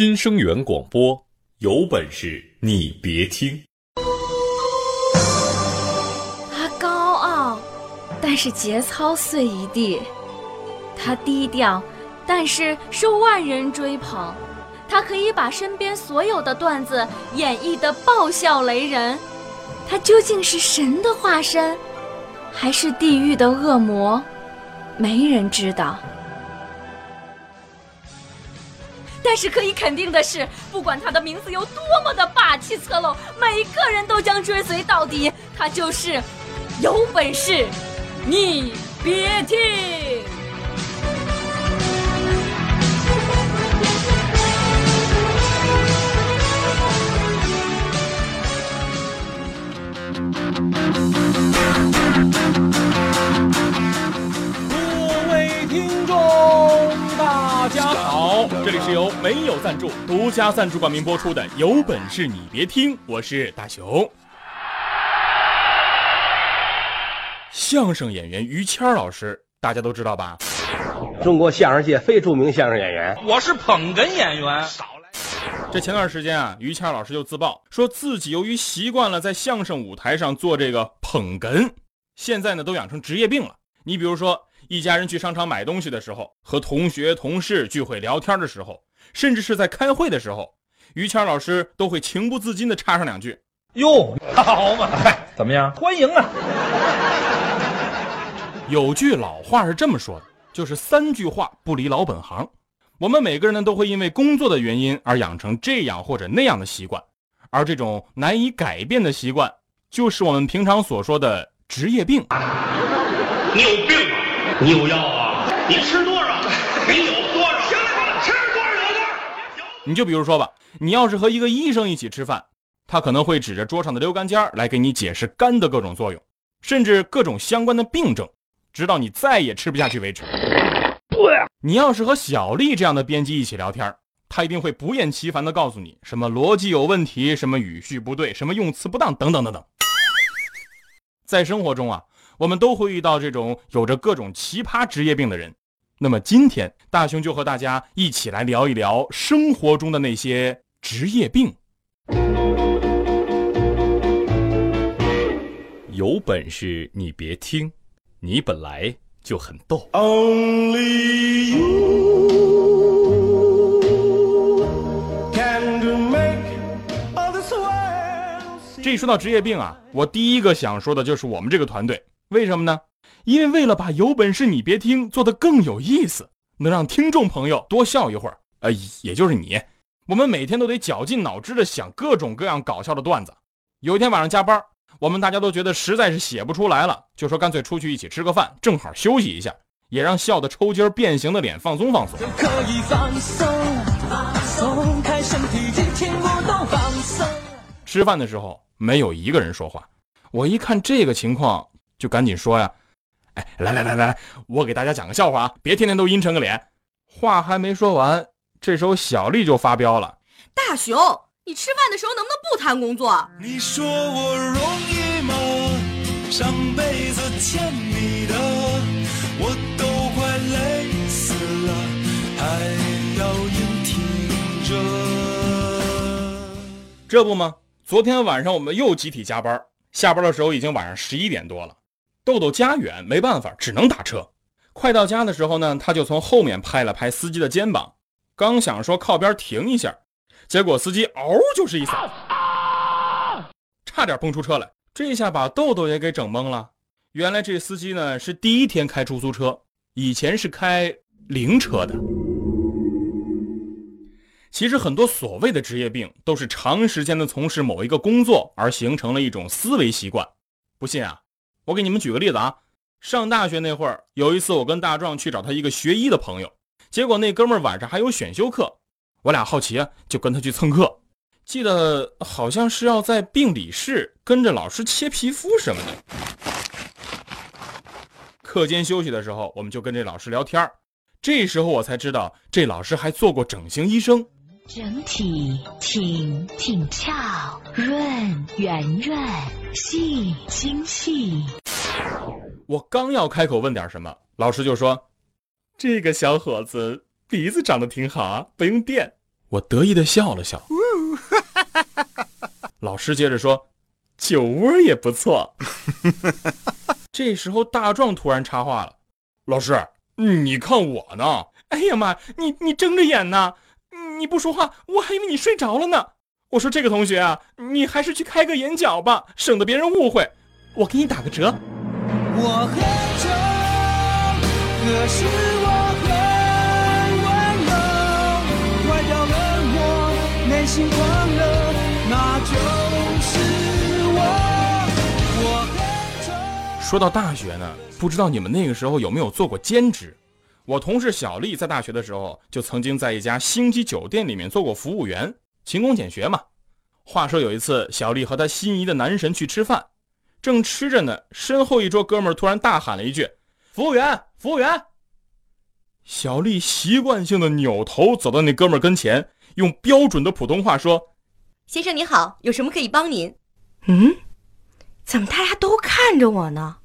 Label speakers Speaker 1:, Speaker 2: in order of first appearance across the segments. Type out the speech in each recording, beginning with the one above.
Speaker 1: 新生源广播，有本事你别听。
Speaker 2: 他高傲，但是节操碎一地；他低调，但是受万人追捧。他可以把身边所有的段子演绎得爆笑雷人。他究竟是神的化身，还是地狱的恶魔？没人知道。但是可以肯定的是，不管他的名字有多么的霸气侧漏，每个人都将追随到底。他就是有本事，你别听。
Speaker 3: 家好，这里是由没有赞助、独家赞助冠名播出的《有本事你别听》，我是大熊。相声演员于谦老师，大家都知道吧？
Speaker 4: 中国相声界非著名相声演员，
Speaker 5: 我是捧哏演员。
Speaker 3: 少来这前段时间啊，于谦老师就自曝说自己由于习惯了在相声舞台上做这个捧哏，现在呢都养成职业病了。你比如说，一家人去商场买东西的时候，和同学、同事聚会聊天的时候，甚至是在开会的时候，于谦老师都会情不自禁地插上两句。
Speaker 5: 哟，好嘛，嗨
Speaker 6: 怎么样？
Speaker 5: 欢迎啊！
Speaker 3: 有句老话是这么说的，就是三句话不离老本行。我们每个人呢都会因为工作的原因而养成这样或者那样的习惯，而这种难以改变的习惯，就是我们平常所说的职业病。
Speaker 7: 你有病啊！你有药啊！你吃多少？你有多少？行了行了，吃多少有多少。
Speaker 3: 你就比如说吧，你要是和一个医生一起吃饭，他可能会指着桌上的溜肝尖来给你解释肝的各种作用，甚至各种相关的病症，直到你再也吃不下去为止。你要是和小丽这样的编辑一起聊天，他一定会不厌其烦地告诉你什么逻辑有问题，什么语序不对，什么用词不当，等等等等。在生活中啊，我们都会遇到这种有着各种奇葩职业病的人。那么今天，大雄就和大家一起来聊一聊生活中的那些职业病。
Speaker 1: 有本事你别听，你本来就很逗。
Speaker 8: Only you can do make all this world
Speaker 3: 这一说到职业病啊，我第一个想说的就是我们这个团队。为什么呢？因为为了把有本事你别听做得更有意思，能让听众朋友多笑一会儿，呃，也就是你，我们每天都得绞尽脑汁的想各种各样搞笑的段子。有一天晚上加班，我们大家都觉得实在是写不出来了，就说干脆出去一起吃个饭，正好休息一下，也让笑得抽筋儿变形的脸放松放松。
Speaker 9: 可以放松，放松，开身体尽情舞动，放松。
Speaker 3: 吃饭的时候没有一个人说话，我一看这个情况，就赶紧说呀：“哎，来来来来，我给大家讲个笑话啊，别天天都阴沉个脸。”话还没说完，这时候小丽就发飙了。
Speaker 10: 大熊，你吃饭的时候能不能不谈工作？
Speaker 8: 你说我容易吗？上辈子欠你的，我都快累死了，还要硬挺着。
Speaker 3: 这不吗？昨天晚上我们又集体加班，下班的时候已经晚上十一点多了。豆豆家远，没办法，只能打车。快到家的时候呢，他就从后面拍了拍司机的肩膀，刚想说靠边停一下，结果司机嗷就是一嗓子，差点蹦出车来。这下把豆豆也给整懵了。原来这司机呢是第一天开出租车，以前是开灵车的。其实很多所谓的职业病，都是长时间的从事某一个工作而形成了一种思维习惯。不信啊，我给你们举个例子啊。上大学那会儿，有一次我跟大壮去找他一个学医的朋友，结果那哥们儿晚上还有选修课，我俩好奇啊，就跟他去蹭课。记得好像是要在病理室跟着老师切皮肤什么的。课间休息的时候，我们就跟这老师聊天儿这时候我才知道，这老师还做过整形医生。
Speaker 11: 整体挺挺翘，润圆润，细精细。
Speaker 3: 我刚要开口问点什么，老师就说：“这个小伙子鼻子长得挺好啊，不用垫。”我得意的笑了笑。老师接着说：“酒窝也不错。”这时候大壮突然插话了：“老师，你看我呢？
Speaker 6: 哎呀妈，你你睁着眼呢？你不说话，我还以为你睡着了呢。我说这个同学啊，你还是去开个眼角吧，省得别人误会。我给你打个折。”
Speaker 9: 我很丑，可是我很温柔，外表冷漠，内心狂热，那就是我。
Speaker 3: 说到大学呢，不知道你们那个时候有没有做过兼职？我同事小丽在大学的时候就曾经在一家星级酒店里面做过服务员，勤工俭学嘛。话说有一次，小丽和她心仪的男神去吃饭。正吃着呢，身后一桌哥们儿突然大喊了一句：“服务员，服务员！”小丽习惯性的扭头走到那哥们儿跟前，用标准的普通话说：“
Speaker 10: 先生你好，有什么可以帮您？”
Speaker 12: 嗯，怎么大家都看着我呢？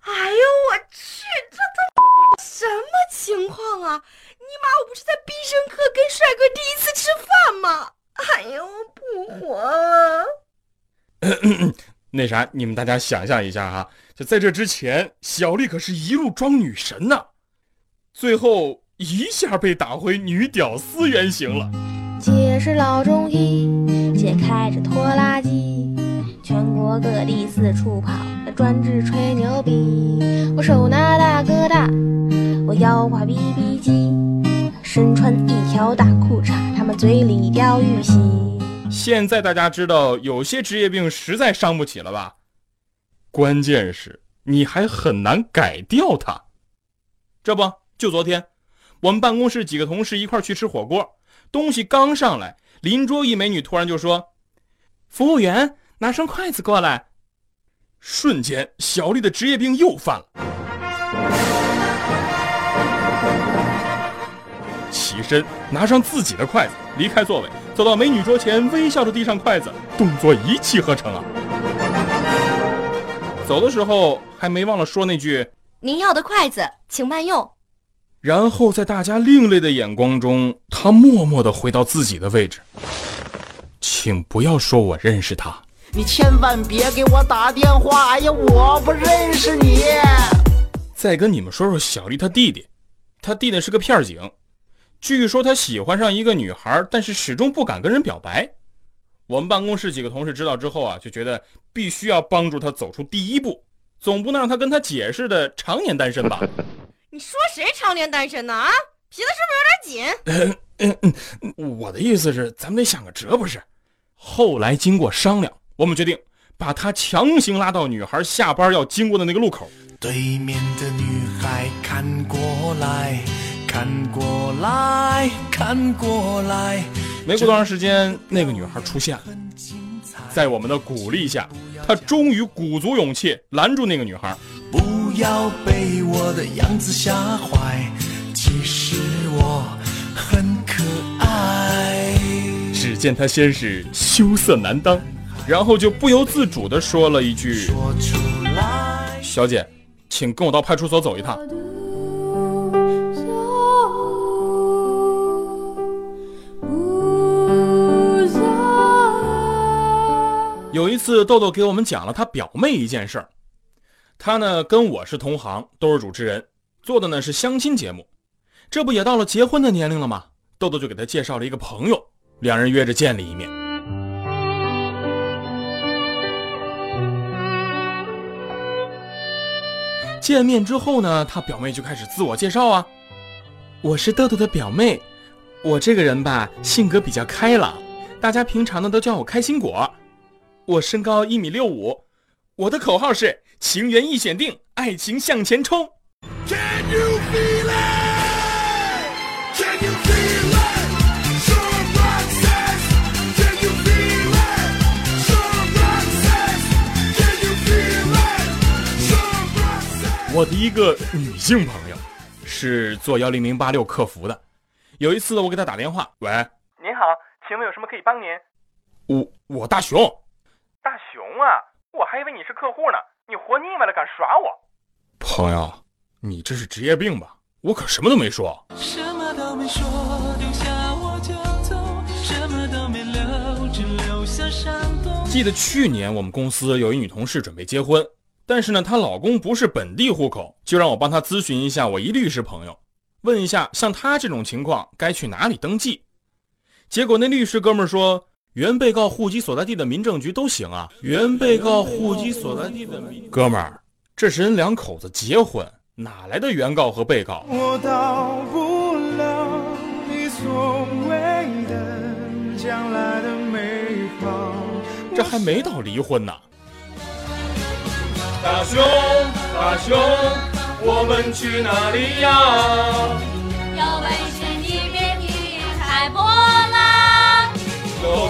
Speaker 10: 哎呦我去，这都什么情况啊？尼玛，我不是在必胜客跟帅哥第一次吃饭吗？哎呦，不活了！
Speaker 3: 那啥，你们大家想象一下哈，就在这之前，小丽可是一路装女神呢，最后一下被打回女屌丝原形了。
Speaker 13: 姐是老中医，姐开着拖拉机，全国各地四处跑，专治吹牛逼。我手拿大哥大，我腰挂 BB 机，身穿一条大裤衩，他们嘴里叼玉溪。
Speaker 3: 现在大家知道有些职业病实在伤不起了吧？关键是你还很难改掉它。这不就昨天，我们办公室几个同事一块去吃火锅，东西刚上来，邻桌一美女突然就说：“
Speaker 6: 服务员，拿双筷子过来。”
Speaker 3: 瞬间，小丽的职业病又犯了，起身拿上自己的筷子，离开座位。走到美女桌前，微笑着递上筷子，动作一气呵成啊！走的时候还没忘了说那句：“
Speaker 10: 您要的筷子，请慢用。”
Speaker 3: 然后在大家另类的眼光中，他默默地回到自己的位置。请不要说我认识他，
Speaker 14: 你千万别给我打电话！哎呀，我不认识你。
Speaker 3: 再跟你们说说小丽她弟弟，她弟弟是个片警。据说他喜欢上一个女孩，但是始终不敢跟人表白。我们办公室几个同事知道之后啊，就觉得必须要帮助他走出第一步，总不能让他跟他解释的常年单身吧？
Speaker 10: 你说谁常年单身呢？啊，皮子是
Speaker 3: 不是有点紧？嗯嗯嗯，我的意思是，咱们得想个辙，不是？后来经过商量，我们决定把他强行拉到女孩下班要经过的那个路口。
Speaker 8: 对面的女孩看过来。看过来看过来，
Speaker 3: 没过多长时间，那个女孩出现了。在我们的鼓励下，她终于鼓足勇气拦住那个女孩。
Speaker 8: 不要被我的样子吓坏，其实我很可爱。
Speaker 3: 只见她先是羞涩难当，然后就不由自主地说了一句：“小姐，请跟我到派出所走一趟。”有一次，豆豆给我们讲了他表妹一件事儿。他呢跟我是同行，都是主持人，做的呢是相亲节目。这不也到了结婚的年龄了吗？豆豆就给他介绍了一个朋友，两人约着见了一面。见面之后呢，他表妹就开始自我介绍啊：“
Speaker 6: 我是豆豆的表妹，我这个人吧性格比较开朗，大家平常呢都叫我开心果。”我身高一米六五，我的口号是“情缘一选定，爱情向前冲”。
Speaker 3: 我的一个女性朋友是做幺零零八六客服的，有一次我给她打电话，喂，
Speaker 6: 您好，请问有什么可以帮您？
Speaker 3: 我我大熊。
Speaker 6: 大熊啊！我还以为你是客户呢，你活腻歪了，敢耍我？
Speaker 3: 朋友，你这是职业病吧？我可什么都没说。什么都没说，丢下我就走。什么都没留，只留下伤记得去年我们公司有一女同事准备结婚，但是呢，她老公不是本地户口，就让我帮她咨询一下我一律师朋友，问一下像她这种情况该去哪里登记。结果那律师哥们儿说，原被告户籍所在地的民政局都行啊。原被告户籍所在地的民哥们儿，这是人两口子结婚，哪来的原告和被告？
Speaker 15: 我到不了你所谓的将来的美好。
Speaker 3: 这还没到离婚呢。
Speaker 2: 大熊，大熊，我们去哪里呀？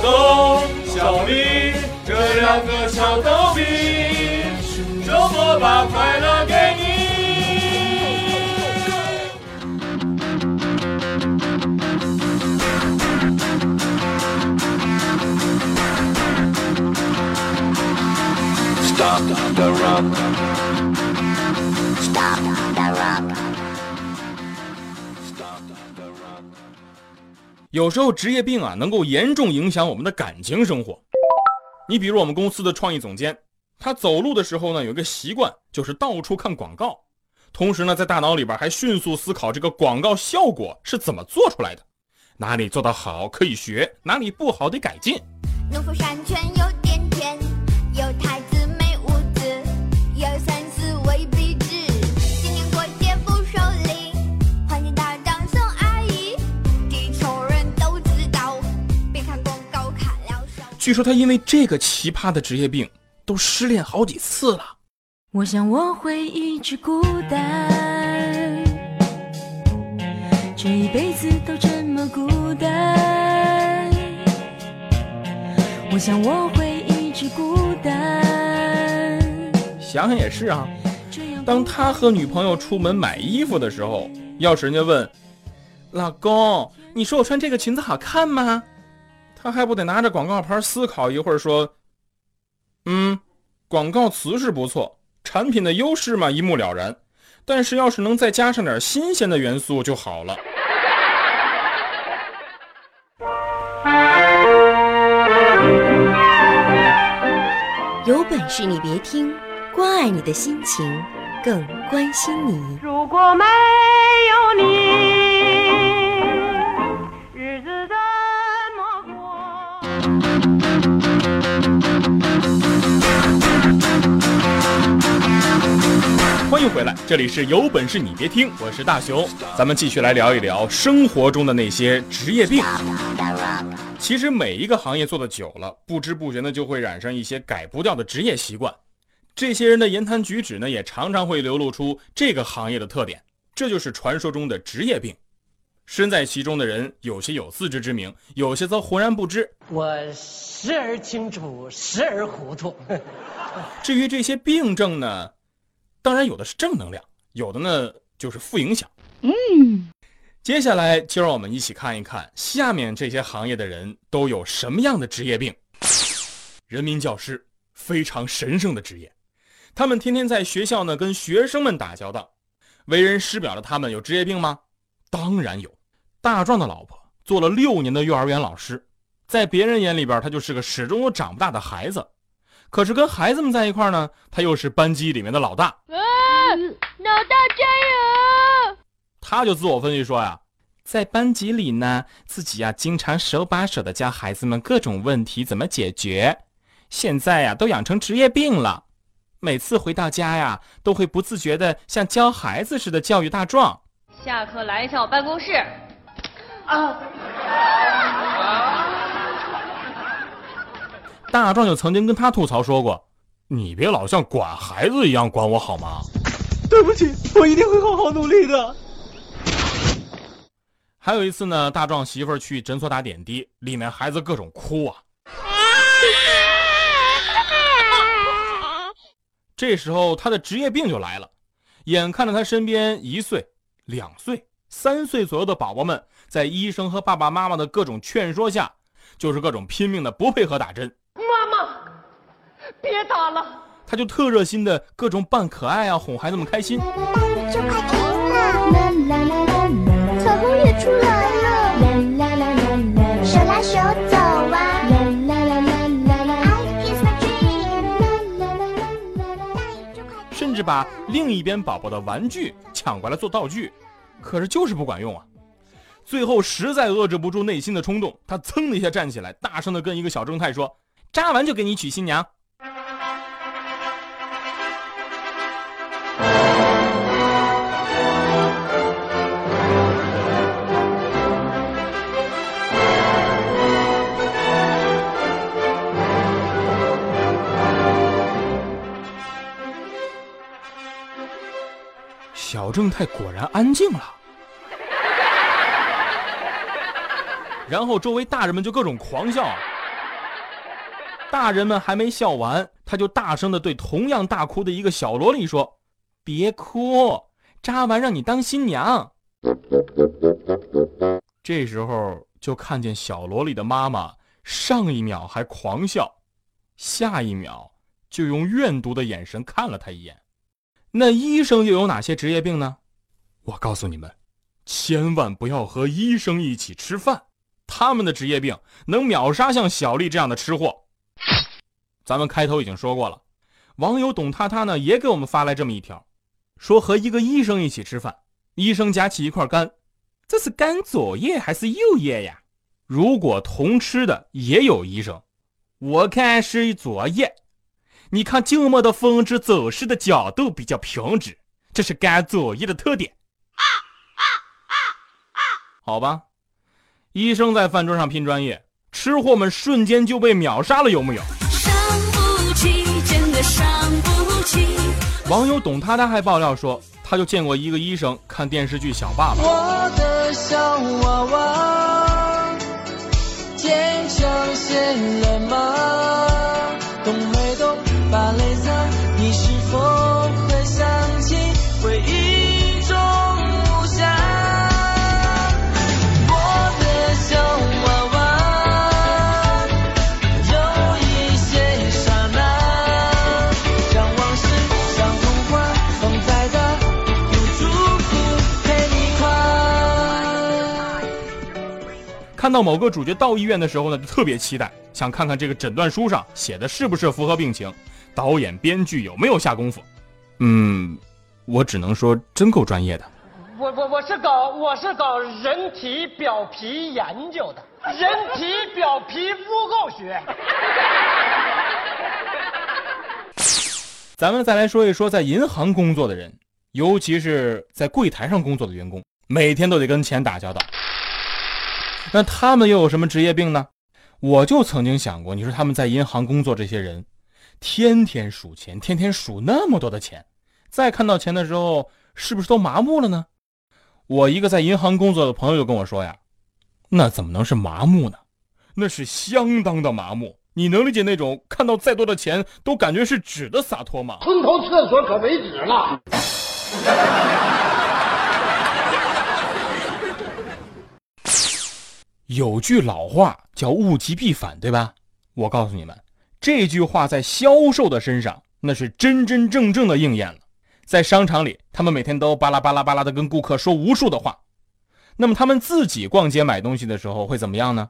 Speaker 2: 豆豆、小丽这两个小逗比，周末把快乐给你。
Speaker 16: Stop the rock. Stop the rock.
Speaker 3: 有时候职业病啊，能够严重影响我们的感情生活。你比如我们公司的创意总监，他走路的时候呢，有一个习惯，就是到处看广告，同时呢，在大脑里边还迅速思考这个广告效果是怎么做出来的，哪里做得好可以学，哪里不好得改进。
Speaker 17: 农夫山泉有点甜，
Speaker 3: 据说他因为这个奇葩的职业病，都失恋好几次了。
Speaker 18: 我想我会一直孤单，这一辈子都这么孤单。我想我会一直孤单。
Speaker 3: 想想也是啊，当他和女朋友出门买衣服的时候，要是人家问老公，你说我穿这个裙子好看吗？他还不得拿着广告牌思考一会儿，说：“嗯，广告词是不错，产品的优势嘛一目了然，但是要是能再加上点新鲜的元素就好了。”
Speaker 12: 有本事你别听，关爱你的心情，更关心你。
Speaker 19: 如果没有你，
Speaker 3: 欢迎回来，这里是有本事你别听，我是大熊，咱们继续来聊一聊生活中的那些职业病。其实每一个行业做的久了，不知不觉呢就会染上一些改不掉的职业习惯。这些人的言谈举止呢，也常常会流露出这个行业的特点，这就是传说中的职业病。身在其中的人，有些有自知之明，有些则浑然不知。
Speaker 9: 我时而清楚，时而糊涂。
Speaker 3: 至于这些病症呢，当然有的是正能量，有的呢就是负影响。
Speaker 18: 嗯，
Speaker 3: 接下来就让我们一起看一看下面这些行业的人都有什么样的职业病。人民教师，非常神圣的职业，他们天天在学校呢跟学生们打交道，为人师表的他们有职业病吗？当然有。大壮的老婆做了六年的幼儿园老师，在别人眼里边，他就是个始终都长不大的孩子。可是跟孩子们在一块呢，他又是班级里面的老大。
Speaker 19: 啊，老大加油！
Speaker 3: 他就自我分析说呀，在班级里呢，自己呀经常手把手的教孩子们各种问题怎么解决，现在呀都养成职业病了。每次回到家呀，都会不自觉的像教孩子似的教育大壮。
Speaker 20: 下课来一下我办公室。
Speaker 9: 啊！
Speaker 3: 大壮就曾经跟他吐槽说过：“你别老像管孩子一样管我好吗？”
Speaker 21: 对不起，我一定会好好努力的。
Speaker 3: 还有一次呢，大壮媳妇儿去诊所打点滴，里面孩子各种哭啊。这时候他的职业病就来了，眼看着他身边一岁、两岁、三岁左右的宝宝们，在医生和爸爸妈妈的各种劝说下，就是各种拼命的不配合打针。
Speaker 9: 别打了！
Speaker 3: 他就特热心的各种扮可爱啊，哄孩子们开心。
Speaker 17: 大啦，啦啦啦啦，彩虹也出来了，手拉手走啦！甚
Speaker 3: 至把另一边宝宝的玩具抢过来做道具，可是就是不管用啊！最后实在遏制不住内心的冲动，他噌的一下站起来，大声的跟一个小正太说：“扎完就给你娶新娘。”正太果然安静了，然后周围大人们就各种狂笑。大人们还没笑完，他就大声的对同样大哭的一个小萝莉说：“别哭，扎完让你当新娘。”这时候就看见小萝莉的妈妈上一秒还狂笑，下一秒就用怨毒的眼神看了他一眼。那医生又有哪些职业病呢？我告诉你们，千万不要和医生一起吃饭，他们的职业病能秒杀像小丽这样的吃货。咱们开头已经说过了，网友董他他呢也给我们发来这么一条，说和一个医生一起吃饭，医生夹起一块肝，这是肝左叶还是右叶呀？如果同吃的也有医生，我看是左叶。你看静默的风之走势的角度比较平直，这是该左翼的特点。好吧，医生在饭桌上拼专业，吃货们瞬间就被秒杀了，有木有？伤不起，真的伤不起网友董他他还爆料说，他就见过一个医生看电视剧《小爸爸》。
Speaker 9: 我的小
Speaker 3: 看到某个主角到医院的时候呢，就特别期待，想看看这个诊断书上写的是不是符合病情。导演、编剧有没有下功夫？嗯，我只能说真够专业的。
Speaker 22: 我我我是搞我是搞人体表皮研究的，人体表皮污垢学。
Speaker 3: 咱们再来说一说在银行工作的人，尤其是在柜台上工作的员工，每天都得跟钱打交道。那他们又有什么职业病呢？我就曾经想过，你说他们在银行工作这些人。天天数钱，天天数那么多的钱，再看到钱的时候，是不是都麻木了呢？我一个在银行工作的朋友就跟我说呀：“那怎么能是麻木呢？那是相当的麻木。你能理解那种看到再多的钱都感觉是纸的洒脱吗？”
Speaker 7: 村头厕所可没纸了。
Speaker 3: 有句老话叫“物极必反”，对吧？我告诉你们。这句话在销售的身上，那是真真正正的应验了。在商场里，他们每天都巴拉巴拉巴拉的跟顾客说无数的话。那么他们自己逛街买东西的时候会怎么样呢？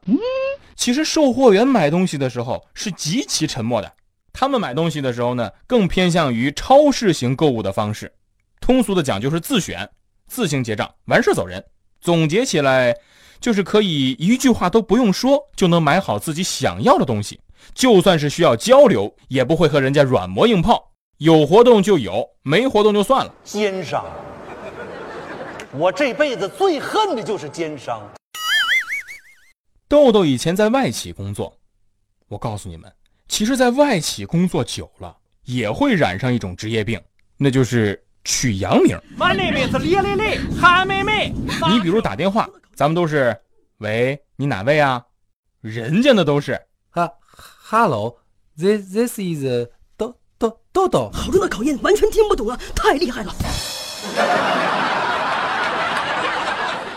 Speaker 3: 其实售货员买东西的时候是极其沉默的。他们买东西的时候呢，更偏向于超市型购物的方式。通俗的讲就是自选、自行结账，完事走人。总结起来，就是可以一句话都不用说就能买好自己想要的东西。就算是需要交流，也不会和人家软磨硬泡。有活动就有，没活动就算了。
Speaker 23: 奸商，我这辈子最恨的就是奸商。
Speaker 3: 豆豆以前在外企工作，我告诉你们，其实，在外企工作久了，也会染上一种职业病，那就是取洋名。
Speaker 22: My name is 李丽丽，韩妹妹。
Speaker 3: 你比如打电话，咱们都是，喂，你哪位啊？人家那都是，
Speaker 5: 哈。Hello, this this is 豆豆豆豆。
Speaker 10: 好重的考验，完全听不懂啊！太厉害了。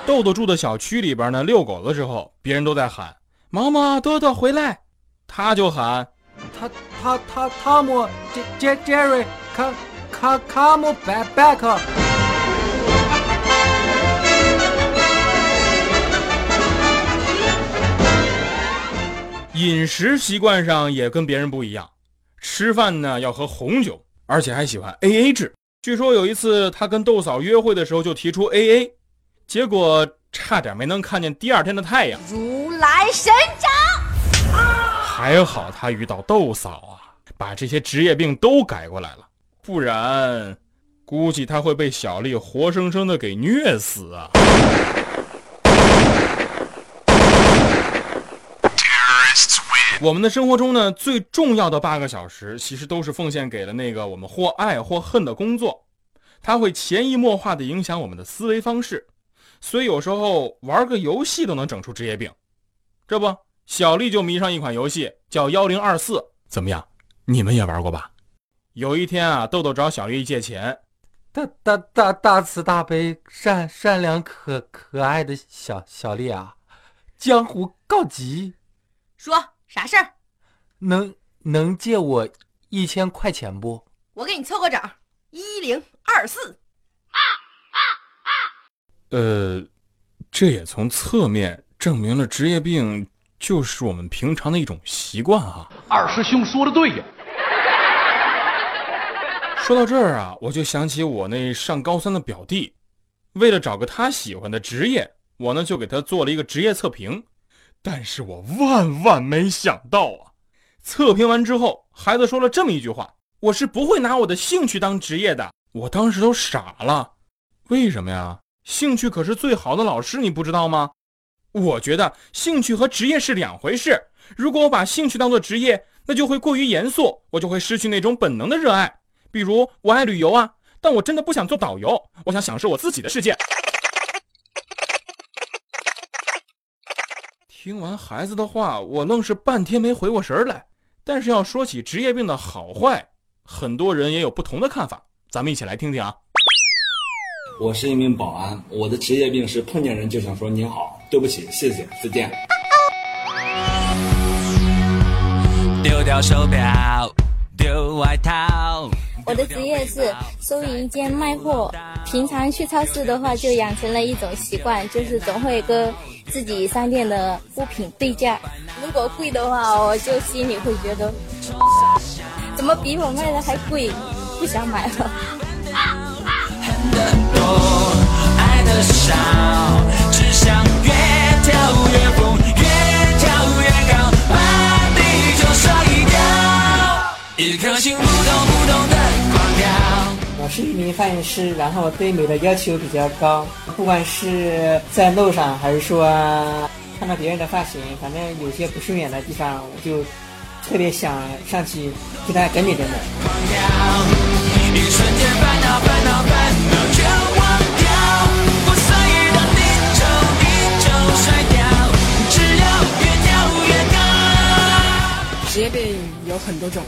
Speaker 3: 豆豆住的小区里边呢，遛狗的时候，别人都在喊：“毛毛，豆豆回来。”他就喊：“
Speaker 5: 他他他汤姆，J Jerry，come come come back back。”
Speaker 3: 饮食习惯上也跟别人不一样，吃饭呢要喝红酒，而且还喜欢 A A 制。据说有一次他跟豆嫂约会的时候就提出 A A，结果差点没能看见第二天的太阳。
Speaker 10: 如来神掌！
Speaker 3: 还好他遇到豆嫂啊，把这些职业病都改过来了，不然估计他会被小丽活生生的给虐死啊！我们的生活中呢，最重要的八个小时，其实都是奉献给了那个我们或爱或恨的工作，它会潜移默化的影响我们的思维方式，所以有时候玩个游戏都能整出职业病。这不，小丽就迷上一款游戏，叫幺零二四，怎么样？你们也玩过吧？有一天啊，豆豆找小丽借钱，
Speaker 5: 大大大大慈大悲、善善良可可爱的小小丽啊，江湖告急，
Speaker 10: 说啥事儿？
Speaker 5: 能能借我一千块钱不？
Speaker 10: 我给你凑个整，一零二四。
Speaker 3: 呃，这也从侧面证明了职业病就是我们平常的一种习惯啊。
Speaker 7: 二师兄说的对呀。
Speaker 3: 说到这儿啊，我就想起我那上高三的表弟，为了找个他喜欢的职业，我呢就给他做了一个职业测评。但是我万万没想到啊！测评完之后，孩子说了这么一句话：“我是不会拿我的兴趣当职业的。”我当时都傻了。为什么呀？兴趣可是最好的老师，你不知道吗？我觉得兴趣和职业是两回事。如果我把兴趣当做职业，那就会过于严肃，我就会失去那种本能的热爱。比如我爱旅游啊，但我真的不想做导游，我想享受我自己的世界。听完孩子的话，我愣是半天没回过神来。但是要说起职业病的好坏，很多人也有不同的看法。咱们一起来听听啊。
Speaker 24: 我是一名保安，我的职业病是碰见人就想说您好，对不起，谢谢，再见。
Speaker 8: 丢掉手表，丢外套。
Speaker 13: 我的职业是收银兼卖货。平常去超市的话，就养成了一种习惯，就是总会跟自己商店的物品对价。如果贵的话，我就心里会觉得，怎么比我卖的还贵，不想买了。
Speaker 8: 一颗心扑通扑通的。
Speaker 25: 是一名发型师，然后对美的要求比较高，不管是在路上还是说看到别人的发型，反正有些不顺眼的地方，我就特别想上去给他整理整理。
Speaker 8: 一瞬间烦恼烦恼烦恼全忘掉，我所有的地球地球甩掉，只要越跳越高。
Speaker 26: 职业病有很多种，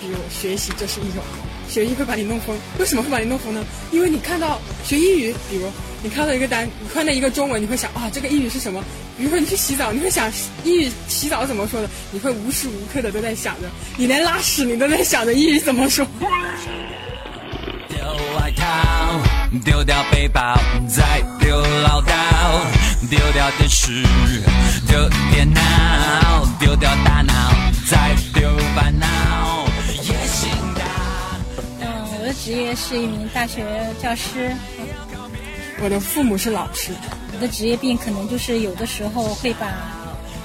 Speaker 26: 比如学习就是一种，学医会把你弄疯。为什么会把你弄疯呢？因为你看到学英语，比如你看到一个单，你看到一个中文，你会想啊，这个英语是什么？比如说你去洗澡，你会想英语洗澡怎么说的？你会无时无刻的都在想着，你连拉屎你都在想着英语怎么说。
Speaker 8: 丢外套，丢掉背包，再丢唠叨，丢掉电视，丢
Speaker 27: 业是一名大学教师。
Speaker 26: 我的父母是老师。
Speaker 27: 我的职业病可能就是有的时候会把，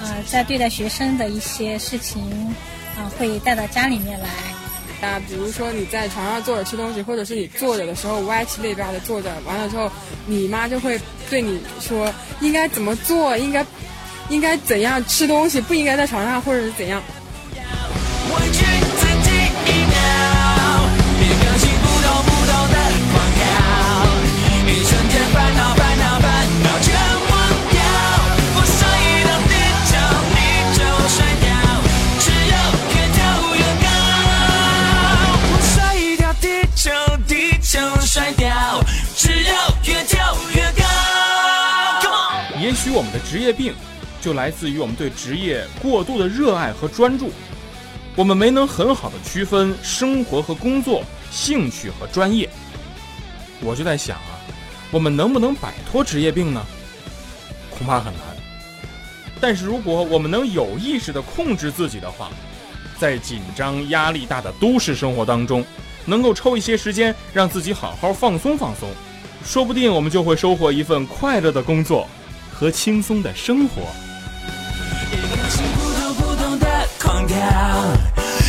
Speaker 27: 呃，在对待学生的一些事情，啊、会带到家里面来。
Speaker 26: 啊，比如说你在床上坐着吃东西，或者是你坐着的时候歪七裂八的坐着，完了之后，你妈就会对你说应该怎么做，应该应该怎样吃东西，不应该在床上，或者是怎样。
Speaker 8: 我
Speaker 3: 们的职业病，就来自于我们对职业过度的热爱和专注，我们没能很好的区分生活和工作、兴趣和专业。我就在想啊，我们能不能摆脱职业病呢？恐怕很难。但是如果我们能有意识的控制自己的话，在紧张、压力大的都市生活当中，能够抽一些时间让自己好好放松放松，说不定我们就会收获一份快乐的工作和轻松的生活。
Speaker 8: 一颗心扑通扑通的狂跳，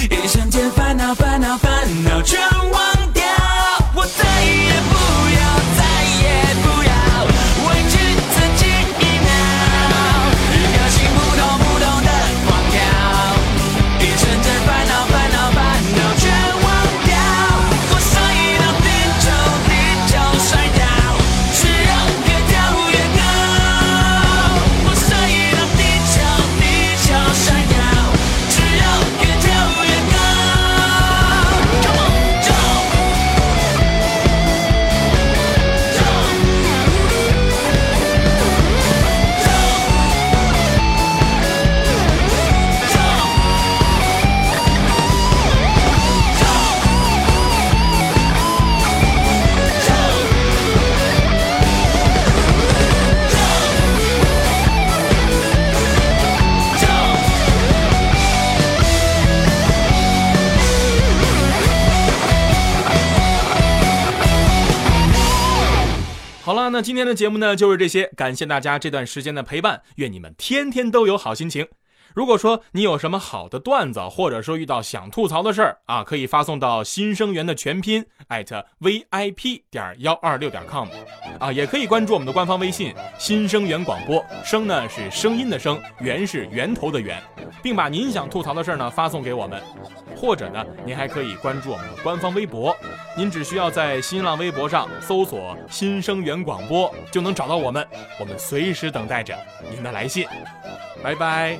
Speaker 8: 一瞬间烦恼烦恼烦恼全忘
Speaker 3: 那今天的节目呢就是这些，感谢大家这段时间的陪伴，愿你们天天都有好心情。如果说你有什么好的段子，或者说遇到想吐槽的事儿啊，可以发送到新生源的全拼 at vip 点幺二六点 com 啊，也可以关注我们的官方微信新生源广播，声呢是声音的声，源是源头的源，并把您想吐槽的事儿呢发送给我们，或者呢您还可以关注我们的官方微博，您只需要在新浪微博上搜索新生源广播就能找到我们，我们随时等待着您的来信，拜拜。